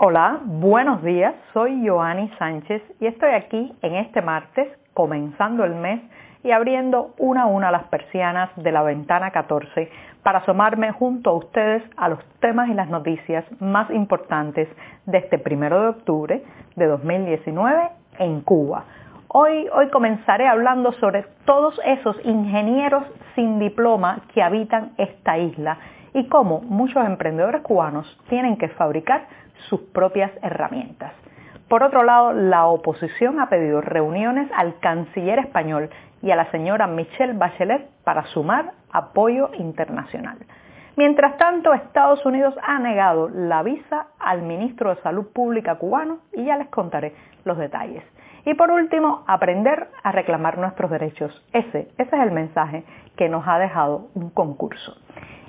Hola, buenos días. Soy Joanny Sánchez y estoy aquí en este martes, comenzando el mes y abriendo una a una las persianas de la ventana 14 para asomarme junto a ustedes a los temas y las noticias más importantes de este primero de octubre de 2019 en Cuba. Hoy, hoy comenzaré hablando sobre todos esos ingenieros sin diploma que habitan esta isla y cómo muchos emprendedores cubanos tienen que fabricar sus propias herramientas. Por otro lado, la oposición ha pedido reuniones al canciller español y a la señora Michelle Bachelet para sumar apoyo internacional. Mientras tanto, Estados Unidos ha negado la visa al ministro de Salud Pública cubano y ya les contaré los detalles. Y por último, aprender a reclamar nuestros derechos. Ese, ese es el mensaje que nos ha dejado un concurso.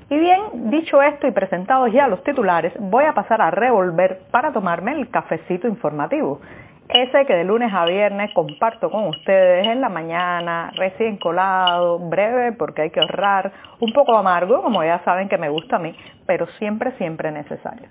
Y bien, dicho esto y presentados ya los titulares, voy a pasar a revolver para tomarme el cafecito informativo. Ese que de lunes a viernes comparto con ustedes en la mañana, recién colado, breve porque hay que ahorrar, un poco amargo, como ya saben que me gusta a mí, pero siempre, siempre necesario.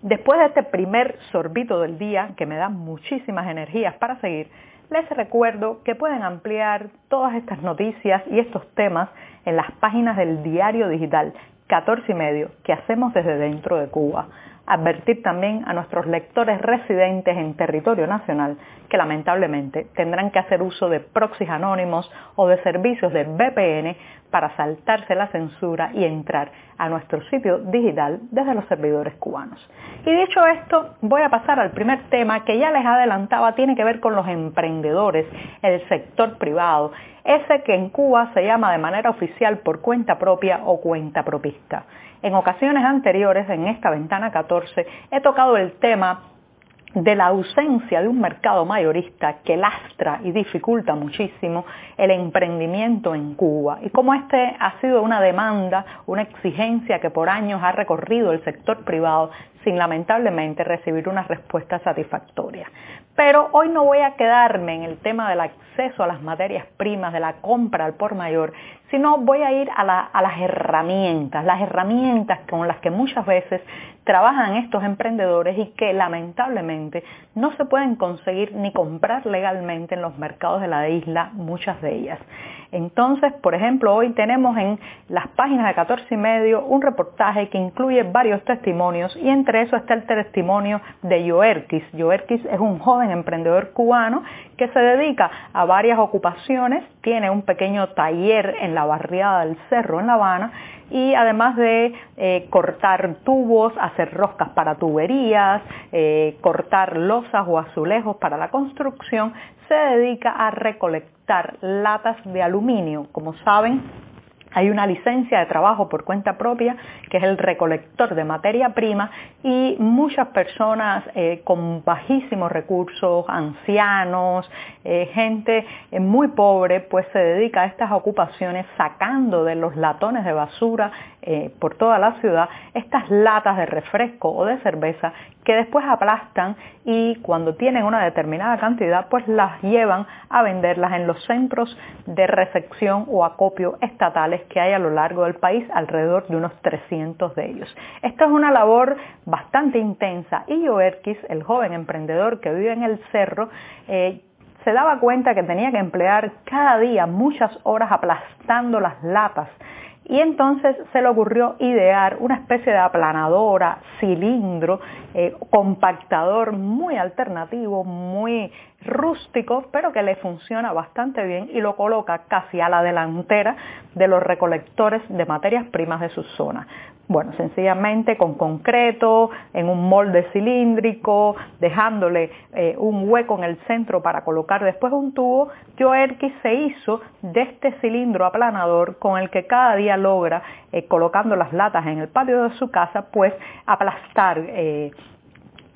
Después de este primer sorbito del día, que me da muchísimas energías para seguir, les recuerdo que pueden ampliar todas estas noticias y estos temas en las páginas del diario digital 14 y medio que hacemos desde dentro de Cuba. Advertir también a nuestros lectores residentes en territorio nacional que lamentablemente tendrán que hacer uso de proxies anónimos o de servicios del VPN para saltarse la censura y entrar a nuestro sitio digital desde los servidores cubanos. Y dicho esto, voy a pasar al primer tema que ya les adelantaba, tiene que ver con los emprendedores, el sector privado, ese que en Cuba se llama de manera oficial por cuenta propia o cuenta propista. En ocasiones anteriores, en esta ventana 14, he tocado el tema de la ausencia de un mercado mayorista que lastra y dificulta muchísimo el emprendimiento en Cuba y cómo este ha sido una demanda, una exigencia que por años ha recorrido el sector privado sin lamentablemente recibir una respuesta satisfactoria. Pero hoy no voy a quedarme en el tema del acceso a las materias primas, de la compra al por mayor, sino voy a ir a, las herramientas, las herramientas con las que muchas veces trabajan estos emprendedores y que lamentablemente no se pueden conseguir ni comprar legalmente en los mercados de la isla, muchas de ellas. Entonces, por ejemplo, hoy tenemos en las páginas de 14 y medio un reportaje que incluye varios testimonios y entre eso está el testimonio de Joerkis. Joerkis es un joven emprendedor cubano que se dedica a varias ocupaciones, tiene un pequeño taller en la barriada del Cerro en La Habana y además de eh, cortar tubos, hacer roscas para tuberías, eh, cortar losas o azulejos para la construcción, se dedica a recolectar latas de aluminio. Como saben, hay una licencia de trabajo por cuenta propia que es el recolector de materia prima y muchas personas eh, con bajísimos recursos, ancianos, eh, gente eh, muy pobre, pues se dedica a estas ocupaciones sacando de los latones de basura por toda la ciudad estas latas de refresco o de cerveza que después aplastan y cuando tienen una determinada cantidad pues las llevan a venderlas en los centros de recepción o acopio estatales que hay a lo largo del país, alrededor de unos 300 de ellos. Esta es una labor bastante intensa y Joerkis, el joven emprendedor que vive en el cerro, eh, se daba cuenta que tenía que emplear cada día muchas horas aplastando las latas y entonces se le ocurrió idear una especie de aplanadora, cilindro, eh, compactador muy alternativo, muy rústico, pero que le funciona bastante bien y lo coloca casi a la delantera de los recolectores de materias primas de su zona. Bueno, sencillamente con concreto, en un molde cilíndrico, dejándole eh, un hueco en el centro para colocar después un tubo, Joerkis se hizo de este cilindro aplanador con el que cada día logra, eh, colocando las latas en el patio de su casa, pues aplastar eh,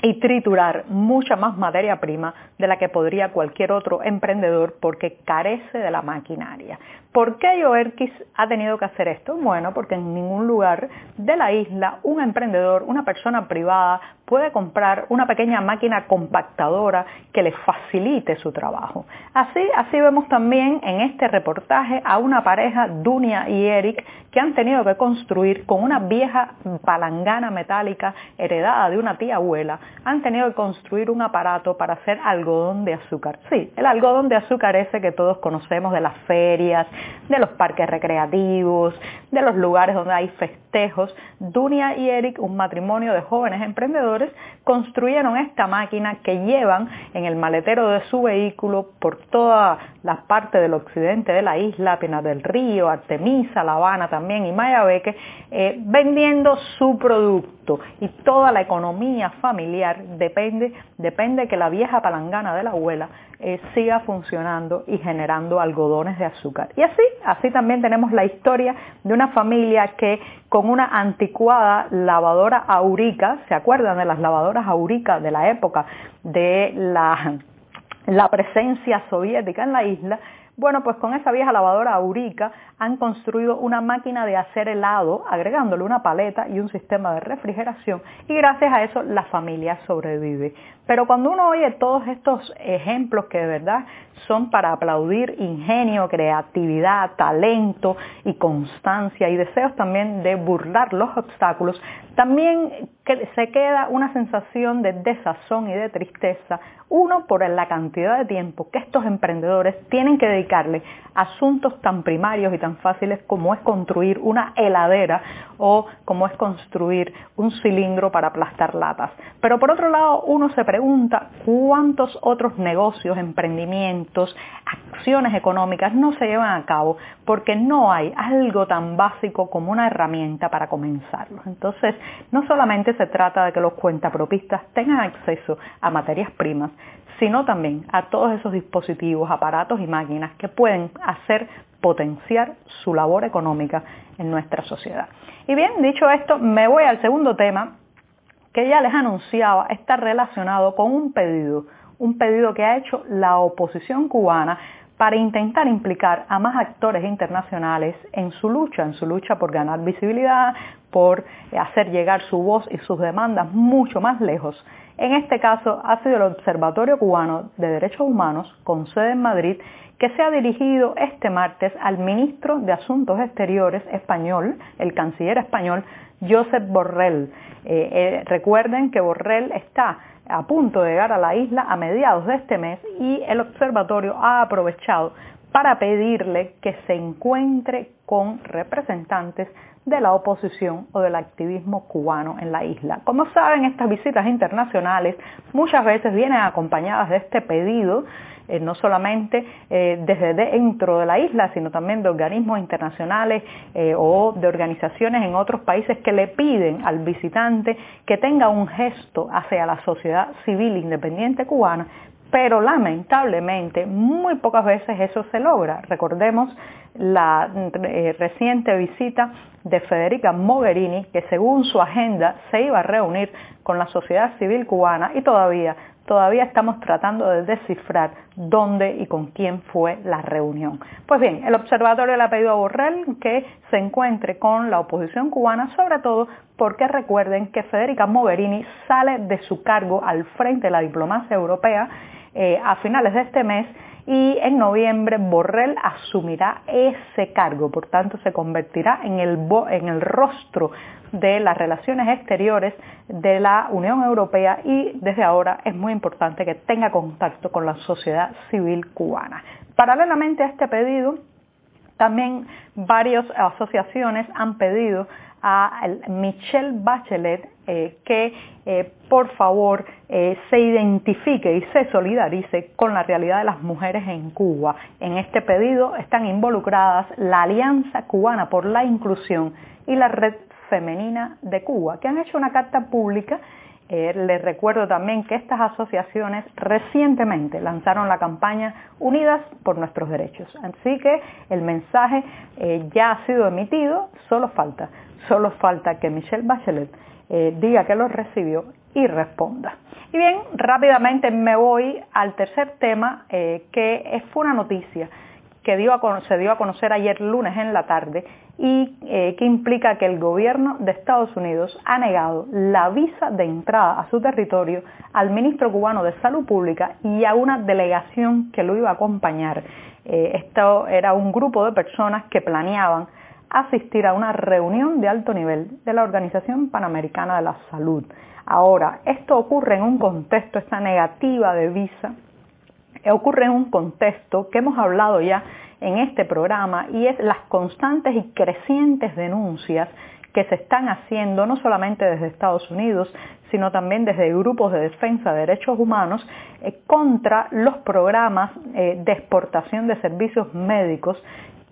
y triturar mucha más materia prima de la que podría cualquier otro emprendedor porque carece de la maquinaria. ¿Por qué Joerkis ha tenido que hacer esto? Bueno, porque en ningún lugar de la isla un emprendedor, una persona privada, puede comprar una pequeña máquina compactadora que le facilite su trabajo. Así, así vemos también en este reportaje a una pareja, Dunia y Eric, que han tenido que construir con una vieja palangana metálica heredada de una tía abuela, han tenido que construir un aparato para hacer algodón de azúcar. Sí, el algodón de azúcar ese que todos conocemos de las ferias, de los parques recreativos, de los lugares donde hay festejos. Dunia y Eric, un matrimonio de jóvenes emprendedores, construyeron esta máquina que llevan en el maletero de su vehículo por toda la parte del occidente de la isla, Pinar del Río, Artemisa, La Habana también y Mayabeque, eh, vendiendo su producto y toda la economía familiar depende, depende que la vieja palangana de la abuela eh, siga funcionando y generando algodones de azúcar. Y así, así también tenemos la historia de una familia que con una anticuada lavadora aurica, ¿se acuerdan de las lavadoras aurica de la época de la, la presencia soviética en la isla? Bueno, pues con esa vieja lavadora aurica han construido una máquina de hacer helado, agregándole una paleta y un sistema de refrigeración y gracias a eso la familia sobrevive. Pero cuando uno oye todos estos ejemplos que de verdad son para aplaudir ingenio, creatividad, talento y constancia y deseos también de burlar los obstáculos, también se queda una sensación de desazón y de tristeza, uno por la cantidad de tiempo que estos emprendedores tienen que dedicarle a asuntos tan primarios y tan fáciles como es construir una heladera o como es construir un cilindro para aplastar latas. Pero por otro lado, uno se pregunta cuántos otros negocios, emprendimientos, acciones económicas no se llevan a cabo porque no hay algo tan básico como una herramienta para comenzarlos. Entonces, no solamente se trata de que los cuentapropistas tengan acceso a materias primas, sino también a todos esos dispositivos, aparatos y máquinas que pueden hacer potenciar su labor económica en nuestra sociedad. Y bien, dicho esto, me voy al segundo tema que ya les anunciaba, está relacionado con un pedido, un pedido que ha hecho la oposición cubana para intentar implicar a más actores internacionales en su lucha, en su lucha por ganar visibilidad, por hacer llegar su voz y sus demandas mucho más lejos. En este caso ha sido el Observatorio Cubano de Derechos Humanos, con sede en Madrid, que se ha dirigido este martes al ministro de Asuntos Exteriores español, el canciller español, Josep Borrell. Eh, eh, recuerden que Borrell está a punto de llegar a la isla a mediados de este mes y el observatorio ha aprovechado para pedirle que se encuentre con representantes de la oposición o del activismo cubano en la isla. Como saben, estas visitas internacionales muchas veces vienen acompañadas de este pedido eh, no solamente eh, desde dentro de la isla, sino también de organismos internacionales eh, o de organizaciones en otros países que le piden al visitante que tenga un gesto hacia la sociedad civil independiente cubana, pero lamentablemente muy pocas veces eso se logra. Recordemos la reciente visita de Federica Mogherini, que según su agenda se iba a reunir con la sociedad civil cubana y todavía todavía estamos tratando de descifrar dónde y con quién fue la reunión. Pues bien, el observatorio le ha pedido a Borrell que se encuentre con la oposición cubana, sobre todo porque recuerden que Federica Mogherini sale de su cargo al frente de la diplomacia europea eh, a finales de este mes y en noviembre Borrell asumirá ese cargo, por tanto se convertirá en el, en el rostro de las relaciones exteriores de la Unión Europea y desde ahora es muy importante que tenga contacto con la sociedad civil cubana. Paralelamente a este pedido, también varias asociaciones han pedido a Michelle Bachelet eh, que eh, por favor eh, se identifique y se solidarice con la realidad de las mujeres en Cuba. En este pedido están involucradas la Alianza Cubana por la Inclusión y la Red Femenina de Cuba, que han hecho una carta pública les recuerdo también que estas asociaciones recientemente lanzaron la campaña Unidas por nuestros derechos. Así que el mensaje ya ha sido emitido, solo falta, solo falta que Michelle Bachelet eh, diga que lo recibió y responda. Y bien, rápidamente me voy al tercer tema que fue una noticia que se dio a conocer ayer lunes en la tarde y eh, que implica que el gobierno de Estados Unidos ha negado la visa de entrada a su territorio al ministro cubano de Salud Pública y a una delegación que lo iba a acompañar. Eh, esto era un grupo de personas que planeaban asistir a una reunión de alto nivel de la Organización Panamericana de la Salud. Ahora, esto ocurre en un contexto, esta negativa de visa, ocurre en un contexto que hemos hablado ya en este programa y es las constantes y crecientes denuncias que se están haciendo no solamente desde Estados Unidos, sino también desde grupos de defensa de derechos humanos eh, contra los programas eh, de exportación de servicios médicos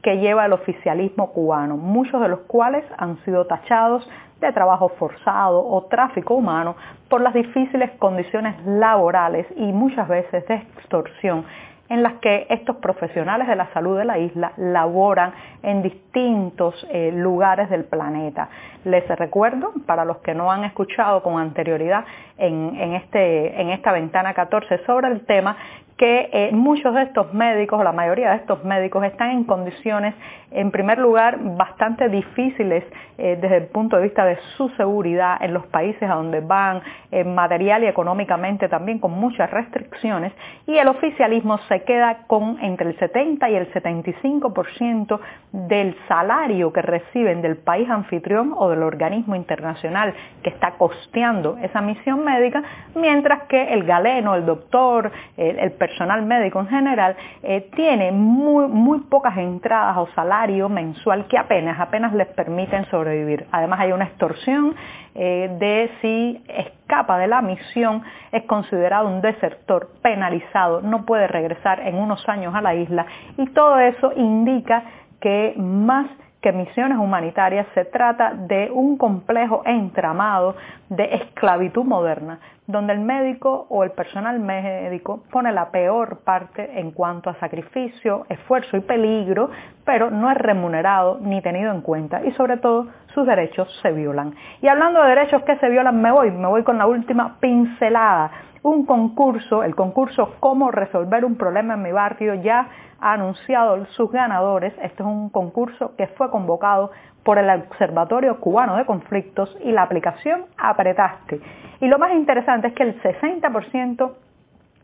que lleva el oficialismo cubano, muchos de los cuales han sido tachados de trabajo forzado o tráfico humano por las difíciles condiciones laborales y muchas veces de extorsión en las que estos profesionales de la salud de la isla laboran en distintos eh, lugares del planeta. Les recuerdo, para los que no han escuchado con anterioridad en, este, en esta ventana 14 sobre el tema, que eh, muchos de estos médicos, o la mayoría de estos médicos, están en condiciones, en primer lugar, bastante difíciles eh, desde el punto de vista de su seguridad en los países a donde van, material y económicamente también con muchas restricciones, y el oficialismo se queda con entre el 70 y el 75% del salario que reciben del país anfitrión o del organismo internacional que está costeando esa misión médica, mientras que el galeno, el doctor, el, el personal médico en general, eh, tiene muy, muy pocas entradas o salario mensual que apenas, apenas les permiten sobrevivir. Además hay una extorsión eh, de si escapa de la misión, es considerado un desertor penalizado, no puede regresar en unos años a la isla y todo eso indica que más que misiones humanitarias se trata de un complejo entramado de esclavitud moderna, donde el médico o el personal médico pone la peor parte en cuanto a sacrificio, esfuerzo y peligro, pero no es remunerado ni tenido en cuenta y sobre todo sus derechos se violan. Y hablando de derechos que se violan, me voy, me voy con la última pincelada. Un concurso, el concurso Cómo resolver un problema en mi barrio ya ha anunciado sus ganadores. Este es un concurso que fue convocado por el Observatorio Cubano de Conflictos y la aplicación Apretaste. Y lo más interesante es que el 60%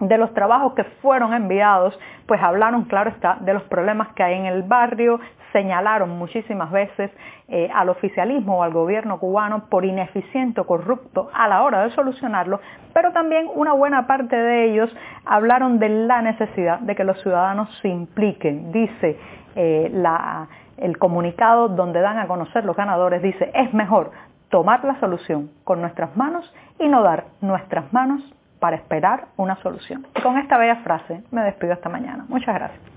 de los trabajos que fueron enviados, pues hablaron, claro está, de los problemas que hay en el barrio, señalaron muchísimas veces eh, al oficialismo o al gobierno cubano por ineficiente o corrupto a la hora de solucionarlo, pero también una buena parte de ellos hablaron de la necesidad de que los ciudadanos se impliquen. Dice eh, el comunicado donde dan a conocer los ganadores, dice, es mejor tomar la solución con nuestras manos y no dar nuestras manos para esperar una solución. con esta bella frase me despido esta mañana. Muchas gracias.